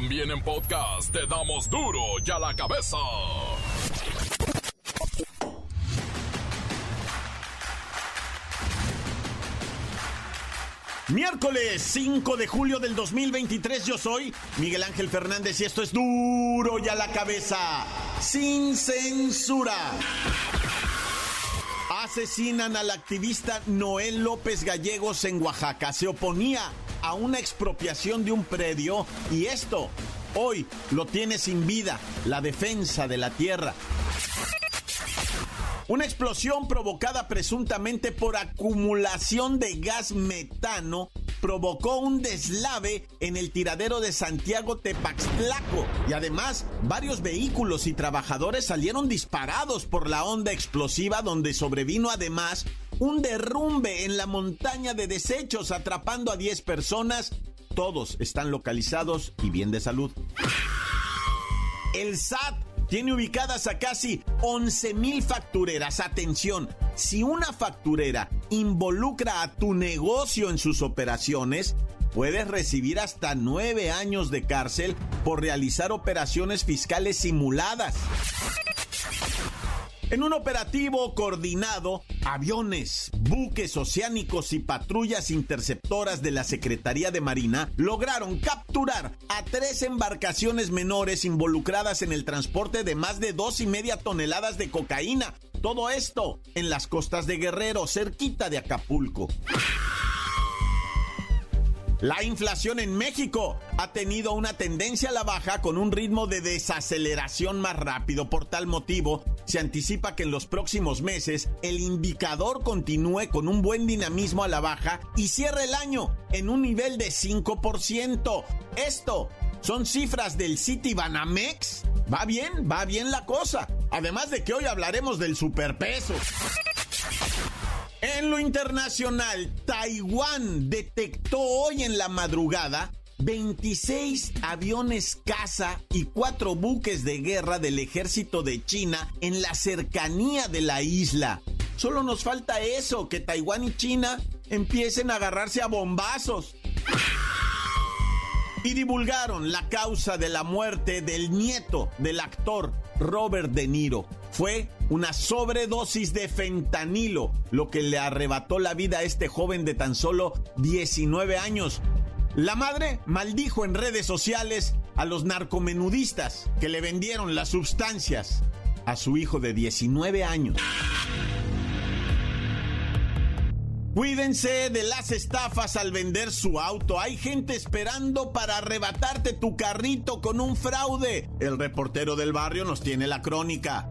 También en podcast te damos duro y a la cabeza. Miércoles 5 de julio del 2023 yo soy Miguel Ángel Fernández y esto es duro y a la cabeza, sin censura. Asesinan al activista Noel López Gallegos en Oaxaca. Se oponía a una expropiación de un predio y esto hoy lo tiene sin vida, la defensa de la tierra. Una explosión provocada presuntamente por acumulación de gas metano provocó un deslave en el tiradero de Santiago Tepaxtlaco y además varios vehículos y trabajadores salieron disparados por la onda explosiva donde sobrevino además un derrumbe en la montaña de desechos atrapando a 10 personas. Todos están localizados y bien de salud. El SAT tiene ubicadas a casi 11 mil factureras. Atención, si una facturera involucra a tu negocio en sus operaciones, puedes recibir hasta nueve años de cárcel por realizar operaciones fiscales simuladas. En un operativo coordinado, aviones, buques oceánicos y patrullas interceptoras de la Secretaría de Marina lograron capturar a tres embarcaciones menores involucradas en el transporte de más de dos y media toneladas de cocaína. Todo esto en las costas de Guerrero, cerquita de Acapulco. La inflación en México ha tenido una tendencia a la baja con un ritmo de desaceleración más rápido. Por tal motivo, se anticipa que en los próximos meses el indicador continúe con un buen dinamismo a la baja y cierre el año en un nivel de 5%. Esto son cifras del City Banamex. Va bien, va bien la cosa. Además de que hoy hablaremos del superpeso. En lo internacional, Taiwán detectó hoy en la madrugada 26 aviones caza y 4 buques de guerra del ejército de China en la cercanía de la isla. Solo nos falta eso, que Taiwán y China empiecen a agarrarse a bombazos. Y divulgaron la causa de la muerte del nieto del actor Robert De Niro. Fue una sobredosis de fentanilo, lo que le arrebató la vida a este joven de tan solo 19 años. La madre maldijo en redes sociales a los narcomenudistas que le vendieron las sustancias a su hijo de 19 años. Cuídense de las estafas al vender su auto. Hay gente esperando para arrebatarte tu carrito con un fraude. El reportero del barrio nos tiene la crónica.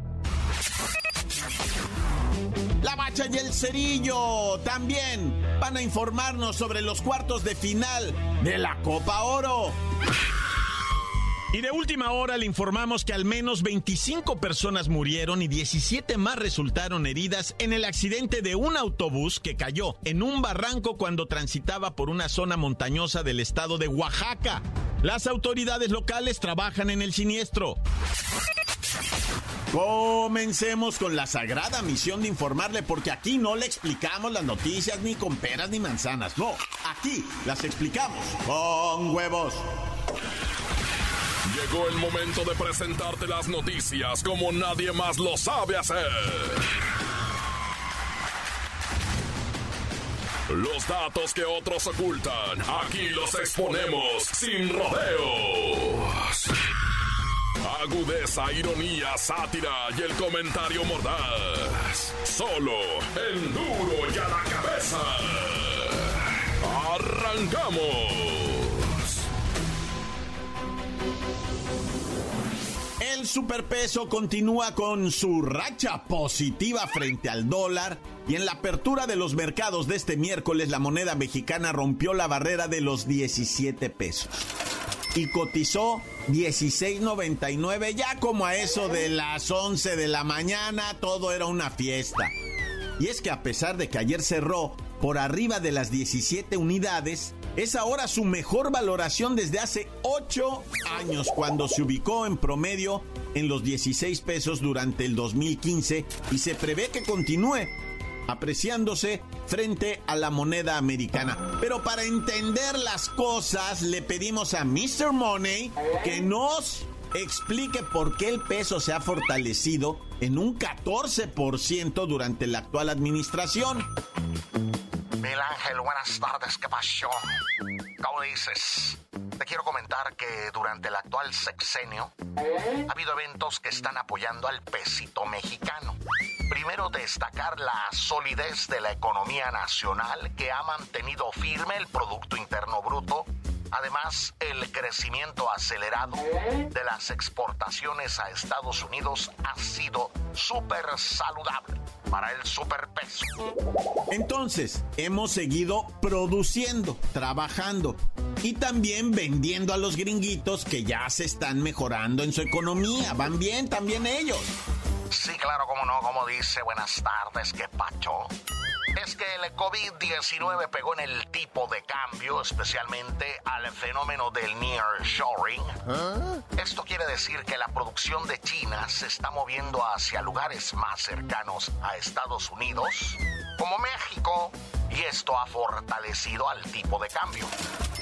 La Bacha y el Cerillo también van a informarnos sobre los cuartos de final de la Copa Oro. Y de última hora le informamos que al menos 25 personas murieron y 17 más resultaron heridas en el accidente de un autobús que cayó en un barranco cuando transitaba por una zona montañosa del estado de Oaxaca. Las autoridades locales trabajan en el siniestro. Comencemos con la sagrada misión de informarle, porque aquí no le explicamos las noticias ni con peras ni manzanas. No, aquí las explicamos con huevos. Llegó el momento de presentarte las noticias como nadie más lo sabe hacer. Los datos que otros ocultan, aquí los exponemos sin rodeos. Agudeza, ironía, sátira y el comentario mordaz. Solo el duro y a la cabeza. ¡Arrancamos! El superpeso continúa con su racha positiva frente al dólar y en la apertura de los mercados de este miércoles la moneda mexicana rompió la barrera de los 17 pesos y cotizó 16.99 ya como a eso de las 11 de la mañana todo era una fiesta. Y es que a pesar de que ayer cerró por arriba de las 17 unidades, es ahora su mejor valoración desde hace 8 años, cuando se ubicó en promedio en los 16 pesos durante el 2015 y se prevé que continúe apreciándose frente a la moneda americana. Pero para entender las cosas, le pedimos a Mr. Money que nos explique por qué el peso se ha fortalecido en un 14% durante la actual administración. Miguel Ángel, buenas tardes, ¿qué pasó? ¿Cómo dices? Te quiero comentar que durante el actual sexenio ha habido eventos que están apoyando al pesito mexicano. Primero destacar la solidez de la economía nacional que ha mantenido firme el Producto Interno Bruto Además, el crecimiento acelerado de las exportaciones a Estados Unidos ha sido súper saludable para el superpeso. Entonces, hemos seguido produciendo, trabajando y también vendiendo a los gringuitos que ya se están mejorando en su economía. Van bien también ellos. Claro, como no, como dice, buenas tardes, qué pacho es que el COVID-19 pegó en el tipo de cambio, especialmente al fenómeno del nearshoring. ¿Ah? Esto quiere decir que la producción de China se está moviendo hacia lugares más cercanos a Estados Unidos, como México, y esto ha fortalecido al tipo de cambio.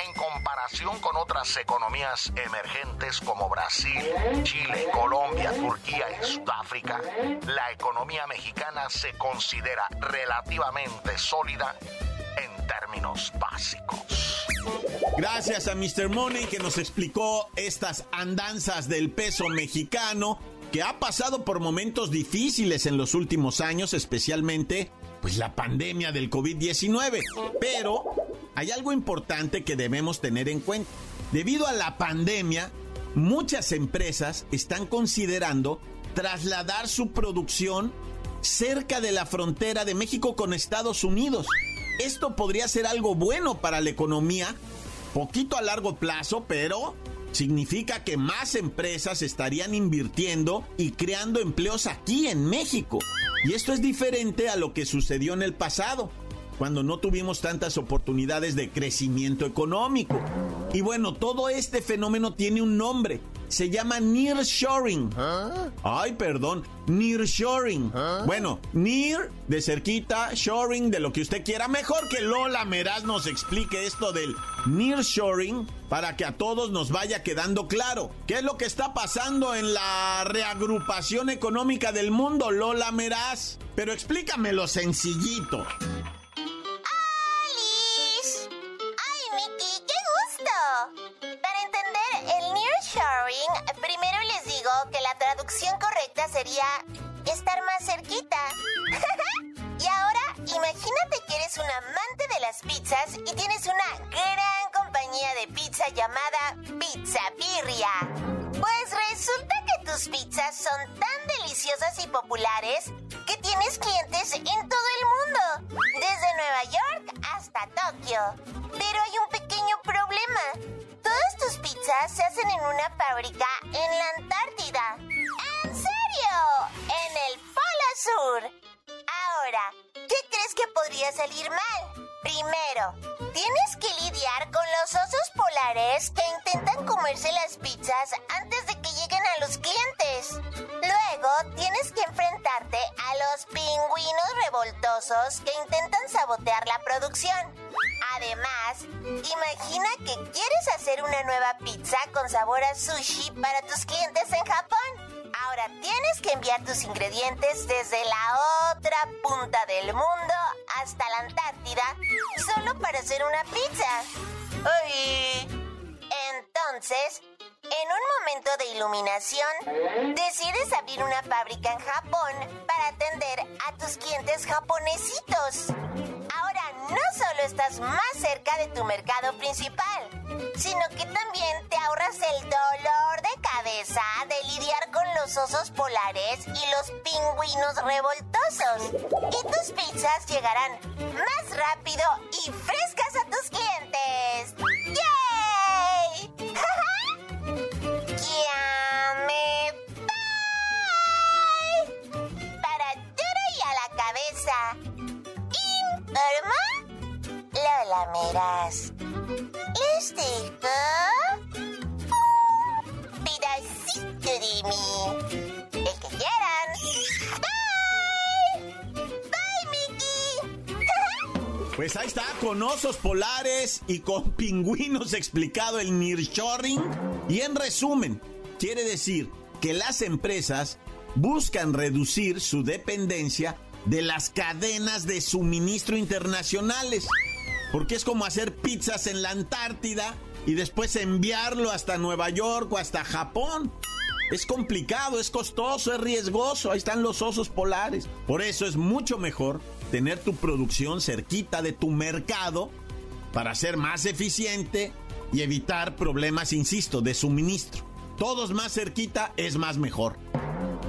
En comparación con otras economías emergentes como Brasil, Chile, Colombia, Turquía y Sudáfrica, la economía mexicana se considera relativamente sólida en términos básicos. Gracias a Mr. Money que nos explicó estas andanzas del peso mexicano que ha pasado por momentos difíciles en los últimos años, especialmente pues la pandemia del COVID-19. Pero hay algo importante que debemos tener en cuenta. Debido a la pandemia, muchas empresas están considerando trasladar su producción cerca de la frontera de México con Estados Unidos. Esto podría ser algo bueno para la economía, poquito a largo plazo, pero significa que más empresas estarían invirtiendo y creando empleos aquí en México. Y esto es diferente a lo que sucedió en el pasado, cuando no tuvimos tantas oportunidades de crecimiento económico. Y bueno, todo este fenómeno tiene un nombre. Se llama nearshoring. ¿Ah? Ay, perdón, nearshoring. ¿Ah? Bueno, near de cerquita, shoring de lo que usted quiera. Mejor que Lola Meraz nos explique esto del nearshoring para que a todos nos vaya quedando claro. ¿Qué es lo que está pasando en la reagrupación económica del mundo, Lola Meraz? Pero explícamelo sencillito. Pizzas y tienes una gran compañía de pizza llamada Pizza Birria. Pues resulta que tus pizzas son tan deliciosas y populares que tienes clientes en todo el mundo, desde Nueva York hasta Tokio. Pero hay un pequeño problema. Todas tus pizzas se hacen en una fábrica en la Antártida. En el Polo Sur. Ahora, ¿qué crees que podría salir mal? Primero, tienes que lidiar con los osos polares que intentan comerse las pizzas antes de que lleguen a los clientes. Luego, tienes que enfrentarte a los pingüinos revoltosos que intentan sabotear la producción. Además, imagina que quieres hacer una nueva pizza con sabor a sushi para tus clientes en Japón. Ahora tienes que enviar tus ingredientes desde la otra punta del mundo hasta la Antártida solo para hacer una pizza. Entonces, en un momento de iluminación, decides abrir una fábrica en Japón para atender a tus clientes japonesitos. No solo estás más cerca de tu mercado principal, sino que también te ahorras el dolor de cabeza de lidiar con los osos polares y los pingüinos revoltosos. Y tus pizzas llegarán más rápido y frescas a tus clientes. ¡Yay! ¡Ya me Para todo y a la cabeza. Informa Lola Meras. ¿Les dejo? Un pedacito de mí. El que quieran. Bye. Bye, Mickey. Pues ahí está, con osos polares y con pingüinos explicado el nearshoring. Y en resumen, quiere decir que las empresas buscan reducir su dependencia de las cadenas de suministro internacionales. Porque es como hacer pizzas en la Antártida y después enviarlo hasta Nueva York o hasta Japón. Es complicado, es costoso, es riesgoso. Ahí están los osos polares. Por eso es mucho mejor tener tu producción cerquita de tu mercado para ser más eficiente y evitar problemas, insisto, de suministro. Todos más cerquita es más mejor.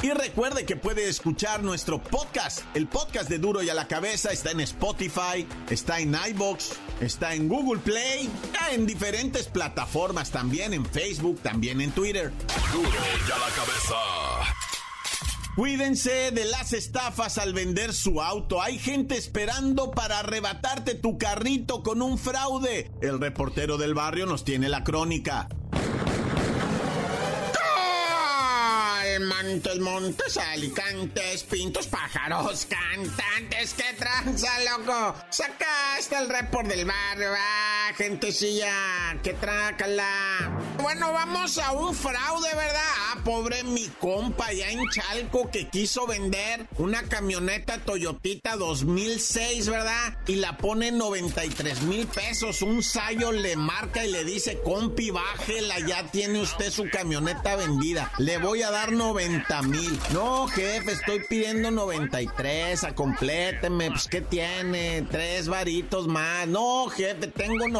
Y recuerde que puede escuchar nuestro podcast. El podcast de Duro y a la Cabeza está en Spotify, está en iBox, está en Google Play, en diferentes plataformas también, en Facebook, también en Twitter. Duro y a la Cabeza. Cuídense de las estafas al vender su auto. Hay gente esperando para arrebatarte tu carrito con un fraude. El reportero del barrio nos tiene la crónica. Montes, montes, alicantes, pintos, pájaros, cantantes, qué tranza, loco. Sacaste el report del barrio, ah, gentecilla, que trácala. Bueno, vamos a un fraude, ¿verdad? Ah, pobre mi compa ya en Chalco que quiso vender una camioneta Toyotita 2006, ¿verdad? Y la pone en 93 mil pesos. Un sayo le marca y le dice, compi, bájela, ya tiene usted su camioneta vendida. Le voy a dar 90 mil. No, jefe, estoy pidiendo 93, a. Pues, ¿qué tiene? Tres varitos más. No, jefe, tengo 90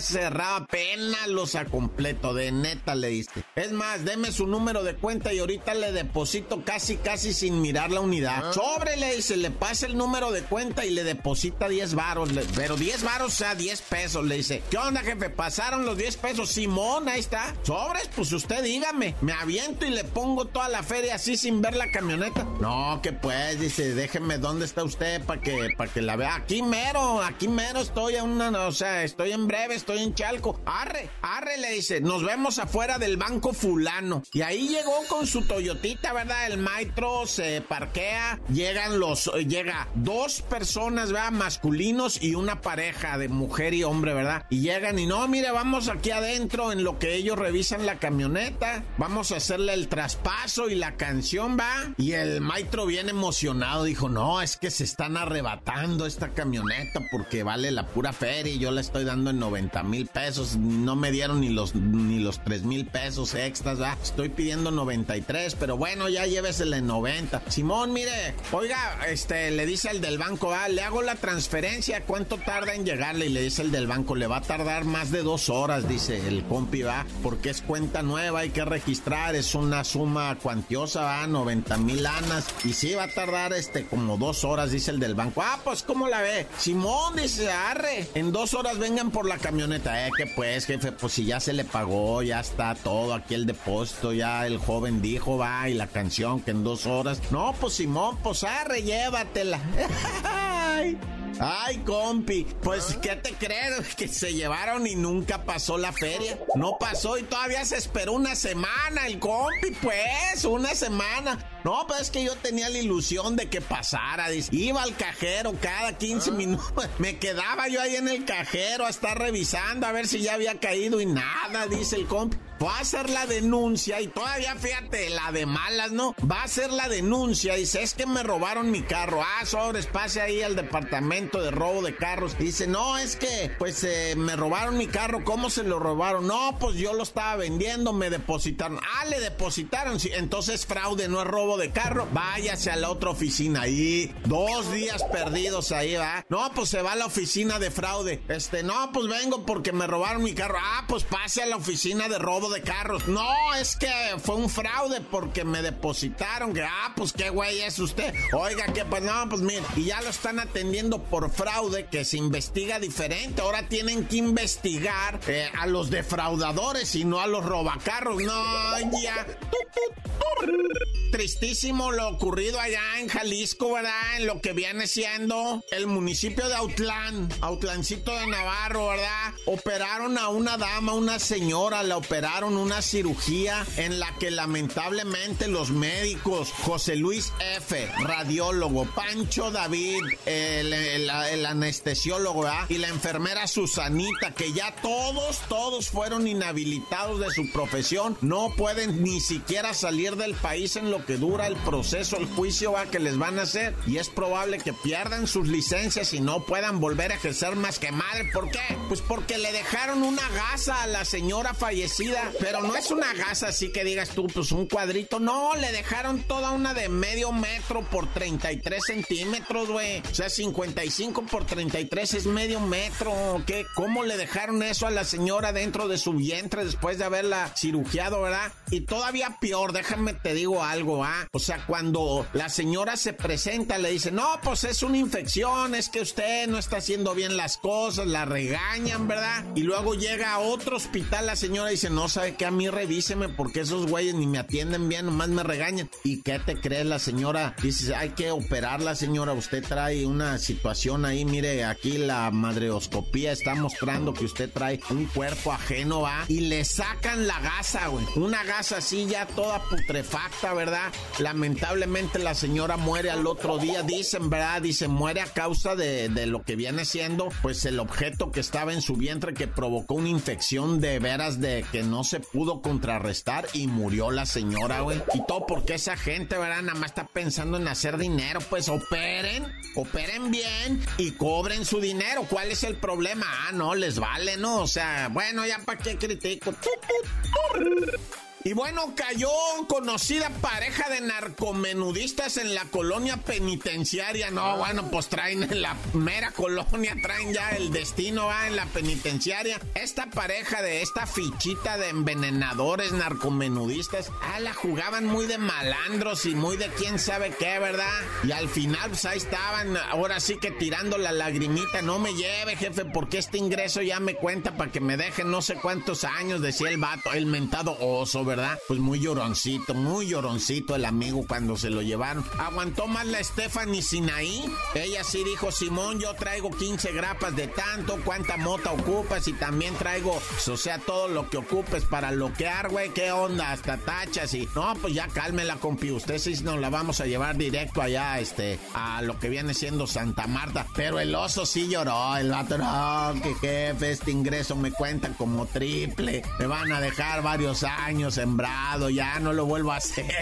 cerrado. Apenas los a completo. De neta le diste. Es más, deme su número de cuenta y ahorita le deposito casi, casi sin mirar la unidad. Sobre, le dice, le pasa el número de cuenta y le deposita 10 varos. Pero 10 varos, o sea, 10 pesos. Le dice, ¿qué onda, jefe? Pasaron los 10 pesos. Simón, ahí está. Sobres, pues usted dígame. Me aviento y le pongo toda la feria así sin ver la camioneta. No, que pues, dice, déjeme dónde está usted para que, para que la vea. Aquí mero, aquí mero estoy a una, o sea, estoy en breve, estoy en Chalco. Arre, arre, le dice, nos vemos afuera del banco fulano. Y ahí llegó con su Toyotita, ¿verdad? El maestro se parquea, llegan los, llega dos personas, ¿verdad? Masculinos y una pareja de mujer y hombre, ¿verdad? Y llegan y no, mire, vamos aquí adentro en lo que ellos revisan la camioneta, vamos a hacerle el traspaso y la canción va. Y el maestro bien emocionado dijo, no, es que se están arrebatando esta camioneta porque vale la pura feria y yo la estoy dando en 90 mil pesos. No me dieron ni los, ni los 3 mil pesos extras. Estoy pidiendo 93, pero bueno, ya llévesela en 90. Simón, mire, oiga, este, le dice el del banco, ah, le hago la transferencia, ¿cuánto tarda en llegarle? Y le dice el del banco, le va a tardar más de dos horas, dice el compi, va, porque es cuenta nueva, hay que registrar, es una suma cuantiosa, va, 90 mil lanas. Y sí, va a tardar este como dos horas, dice el del banco. Ah, pues, ¿cómo la ve? Simón dice, arre, en dos horas vengan por la camioneta. Eh, que pues, jefe, pues si ya se le pagó, ya está todo aquí el depósito, ya el joven dijo, va, y la canción que en dos horas. No, pues Simón, pues arre, llévatela. Ay, compi, pues ¿qué te crees? Que se llevaron y nunca pasó la feria. No pasó y todavía se esperó una semana el compi, pues, una semana. No, pues es que yo tenía la ilusión de que pasara. Dice, iba al cajero cada 15 minutos. Me quedaba yo ahí en el cajero a estar revisando a ver si ya había caído y nada, dice el compi. Va a hacer la denuncia y todavía fíjate, la de malas, ¿no? Va a hacer la denuncia. Dice, es que me robaron mi carro. Ah, sobres, pase ahí al departamento de robo de carros. Dice, no, es que, pues, eh, me robaron mi carro. ¿Cómo se lo robaron? No, pues yo lo estaba vendiendo, me depositaron. Ah, le depositaron. Sí, entonces fraude, no es robo de carro, váyase a la otra oficina. Y dos días perdidos ahí, va. No, pues se va a la oficina de fraude. Este, no, pues vengo porque me robaron mi carro. Ah, pues pase a la oficina de robo de carros. No, es que fue un fraude porque me depositaron. Que, ah, pues qué güey es usted. Oiga, que pues no, pues mire. Y ya lo están atendiendo por fraude que se investiga diferente. Ahora tienen que investigar eh, a los defraudadores y no a los robacarros. No, ya. Lo ocurrido allá en Jalisco, ¿verdad? En lo que viene siendo el municipio de Autlán, Autlancito de Navarro, ¿verdad? Operaron a una dama, una señora, la operaron una cirugía en la que lamentablemente los médicos, José Luis F., radiólogo, Pancho David, el, anestesiólogo, ¿verdad? Y la enfermera Susanita, que ya todos, todos fueron inhabilitados de su profesión, no pueden ni siquiera salir del país en lo que dura el proceso, el juicio va que les van a hacer y es probable que pierdan sus licencias y no puedan volver a ejercer más que madre. ¿Por qué? Pues porque le dejaron una gasa a la señora fallecida, pero no es una gasa así que digas tú, pues un cuadrito, no, le dejaron toda una de medio metro por 33 centímetros, güey. O sea, 55 por 33 es medio metro, ¿qué? ¿Cómo le dejaron eso a la señora dentro de su vientre después de haberla cirugiado, verdad? Y todavía peor, déjame te digo algo, ¿ah? O sea, cuando la señora se presenta, le dice, no, pues es una infección, es que usted no está haciendo bien las cosas, la regañan, ¿verdad? Y luego llega a otro hospital la señora dice, no, ¿sabe qué? A mí revíseme porque esos güeyes ni me atienden bien, nomás me regañan. ¿Y qué te crees la señora? Dice, hay que operar la señora, usted trae una situación ahí, mire, aquí la madreoscopía está mostrando que usted trae un cuerpo ajeno, ¿va? Y le sacan la gasa, güey. Una gasa así ya toda putrefacta, ¿verdad? Lamentablemente la señora muere al otro día, dicen, ¿verdad? Dice, muere a causa de, de lo que viene siendo, pues el objeto que estaba en su vientre que provocó una infección de veras de que no se pudo contrarrestar y murió la señora, güey. Y todo porque esa gente, ¿verdad? Nada más está pensando en hacer dinero, pues operen, operen bien y cobren su dinero. ¿Cuál es el problema? Ah, no, les vale, ¿no? O sea, bueno, ya para qué critico. Y bueno, cayó conocida pareja de narcomenudistas en la colonia penitenciaria. No, bueno, pues traen en la mera colonia, traen ya el destino, va en la penitenciaria. Esta pareja de esta fichita de envenenadores narcomenudistas, ah, la jugaban muy de malandros y muy de quién sabe qué, ¿verdad? Y al final, pues ahí estaban, ahora sí que tirando la lagrimita. No me lleve, jefe, porque este ingreso ya me cuenta para que me dejen no sé cuántos años, decía el vato, el mentado oso, ¿verdad? Pues muy lloroncito, muy lloroncito el amigo cuando se lo llevaron. Aguantó más la Stephanie Sinaí. Ella sí dijo, Simón, yo traigo 15 grapas de tanto, cuánta mota ocupas y también traigo, o sea, todo lo que ocupes para bloquear, güey, qué onda, hasta tachas y... No, pues ya cálmela, compi, usted sí nos la vamos a llevar directo allá, este, a lo que viene siendo Santa Marta. Pero el oso sí lloró, el vato, no, que jefe, este ingreso me cuenta como triple, me van a dejar varios años sembrado, ya no lo vuelvo a hacer.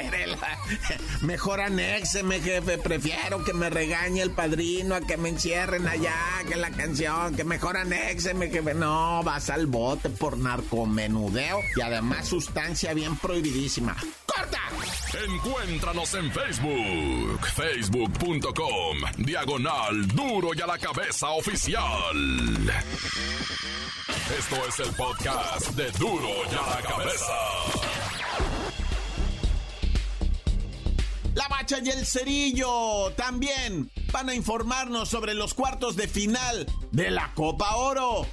Mejor anéxeme, jefe. Prefiero que me regañe el padrino a que me encierren allá, que la canción, que mejor anéxeme, jefe. No, vas al bote por narcomenudeo y además sustancia bien prohibidísima. Encuéntranos en Facebook, facebook.com, diagonal duro y a la cabeza oficial. Esto es el podcast de duro y a la cabeza. La Bacha y el Cerillo también van a informarnos sobre los cuartos de final de la Copa Oro.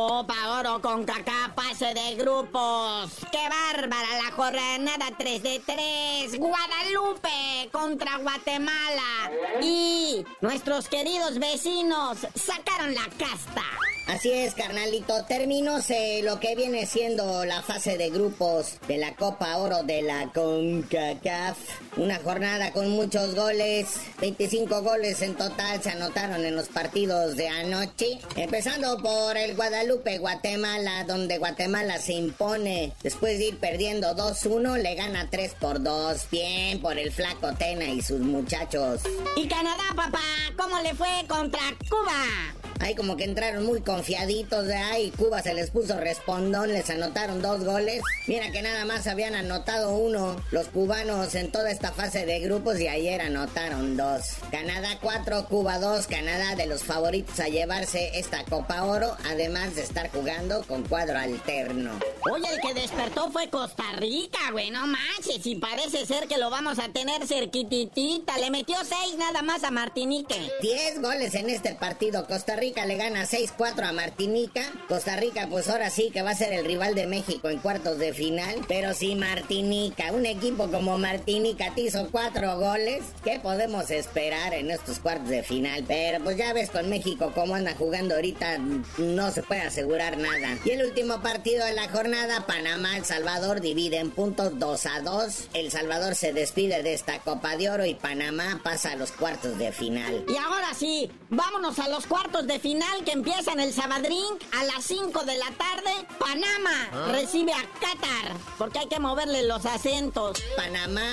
Copa Oro con caca, pase de grupos. ¡Qué bárbara la jornada 3 de 3! Guadalupe contra Guatemala. Y nuestros queridos vecinos sacaron la casta. Así es, carnalito. Terminóse lo que viene siendo la fase de grupos de la Copa Oro de la CONCACAF. Una jornada con muchos goles. 25 goles en total se anotaron en los partidos de anoche. Empezando por el Guadalupe Guatemala, donde Guatemala se impone. Después de ir perdiendo 2-1, le gana 3 por 2. Bien por el flaco Tena y sus muchachos. Y Canadá, papá, ¿cómo le fue contra Cuba? Ahí como que entraron muy confiaditos de ahí. Cuba se les puso respondón, les anotaron dos goles. Mira que nada más habían anotado uno los cubanos en toda esta fase de grupos y ayer anotaron dos. Canadá 4, Cuba 2. Canadá de los favoritos a llevarse esta Copa Oro, además de estar jugando con cuadro alterno. Oye, el que despertó fue Costa Rica, güey, no manches. Y parece ser que lo vamos a tener cerquititita. Le metió seis nada más a Martinique. Diez goles en este partido. Costa Rica le gana 6-4 a Martinica. Costa Rica, pues ahora sí que va a ser el rival de México en cuartos de final. Pero si Martinica, un equipo como Martinica te hizo cuatro goles, ¿qué podemos esperar en estos cuartos de final? Pero pues ya ves con México cómo anda jugando ahorita, no se puede asegurar nada. Y el último partido de la jornada, Panamá-El Salvador divide en puntos 2 a 2. El Salvador se despide de esta Copa de Oro y Panamá pasa a los cuartos de final. Y ahora sí, vámonos a los cuartos de final que empiezan el Sabadrín a las 5 de la tarde. Panamá recibe a Qatar, porque hay que moverle los acentos. Panamá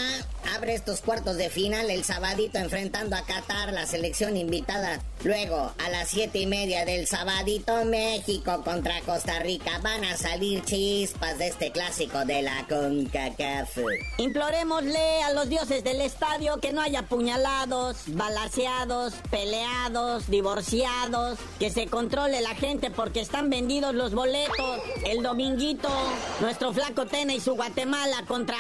abre estos cuartos de final el sabadito enfrentando a Qatar, la selección invitada. Luego, a las siete y media del sabadito, México contra Costa Rica. Van a salir chispas de este clásico de la CONCACAF. Implorémosle a los dioses del estadio que no haya puñalados, balaseados, peleados, divorciados, que se controle la gente porque están vendidos los boletos. El dominguito, nuestro flaco Tena y su Guatemala contra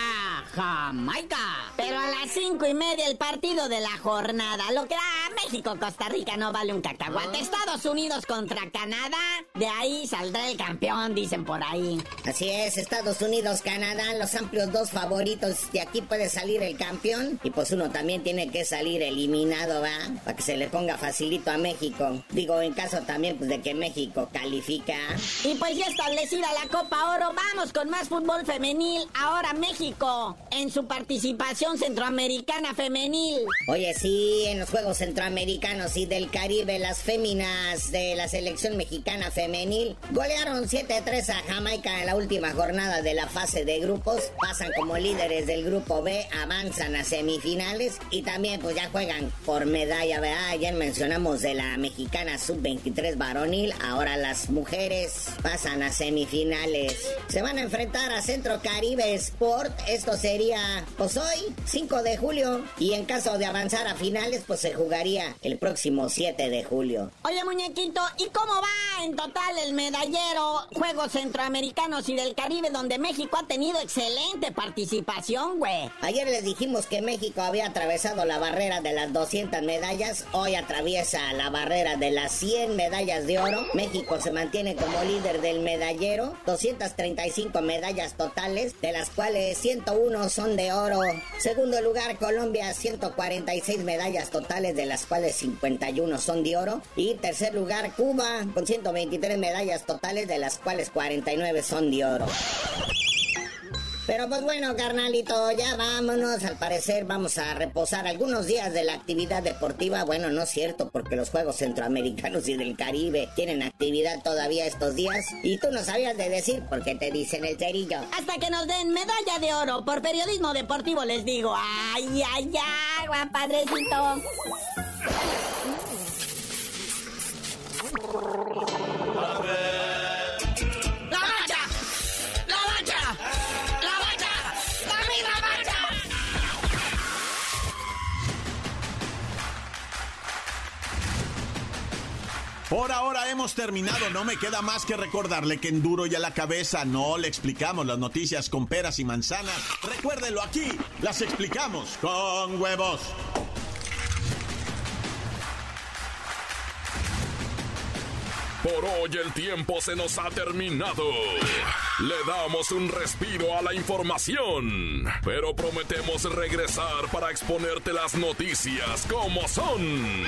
Jamaica. Pero a las cinco y media el partido de la jornada. Lo que da México, Costa Rica no vale un cacahuate. Estados Unidos contra Canadá. De ahí saldrá el campeón, dicen por ahí. Así es, Estados Unidos, Canadá, los amplios dos favoritos. De aquí puede salir el campeón. Y pues uno también tiene que salir eliminado, ¿va? Para que se le ponga facilito a México. Digo, en caso también pues, de que México califica. Y pues ya establecida la Copa Oro, vamos con más fútbol femenil. Ahora México en su participación centroamericana femenil. Oye, sí, en los Juegos Centroamericanos y del Caribe, las féminas de la selección mexicana femenil golearon 7-3 a Jamaica en la última jornada de la fase de grupos. Pasan como líderes del grupo B, avanzan a semifinales y también pues ya juegan por medalla, ¿verdad? Ayer mencionamos de la mexicana sub-23 varonil, ahora las mujeres pasan a semifinales. Se van a enfrentar a Centro Caribe Sport, esto sería pues hoy 5 de julio. Y en caso de avanzar a finales, pues se jugaría el próximo 7 de julio. Oye, muñequito, ¿y cómo va en total el medallero Juegos Centroamericanos y del Caribe, donde México ha tenido excelente participación, güey? Ayer les dijimos que México había atravesado la barrera de las 200 medallas. Hoy atraviesa la barrera de las 100 medallas de oro. México se mantiene como líder del medallero. 235 medallas totales, de las cuales 101 son de oro. Segundo lugar, Colombia, 146 medallas totales, de las cuales 51 son de oro. Y tercer lugar, Cuba, con 123 medallas totales, de las cuales 49 son de oro. Pero pues bueno, carnalito, ya vámonos. Al parecer vamos a reposar algunos días de la actividad deportiva. Bueno, no es cierto, porque los Juegos Centroamericanos y del Caribe tienen actividad todavía estos días. Y tú no sabías de decir porque te dicen el cerillo. Hasta que nos den medalla de oro por periodismo deportivo, les digo. ¡Ay, ay, ay, Juan Padrecito! Por ahora hemos terminado, no me queda más que recordarle que en duro y a la cabeza no le explicamos las noticias con peras y manzanas. Recuérdelo aquí, las explicamos con huevos. Por hoy el tiempo se nos ha terminado. Le damos un respiro a la información, pero prometemos regresar para exponerte las noticias como son.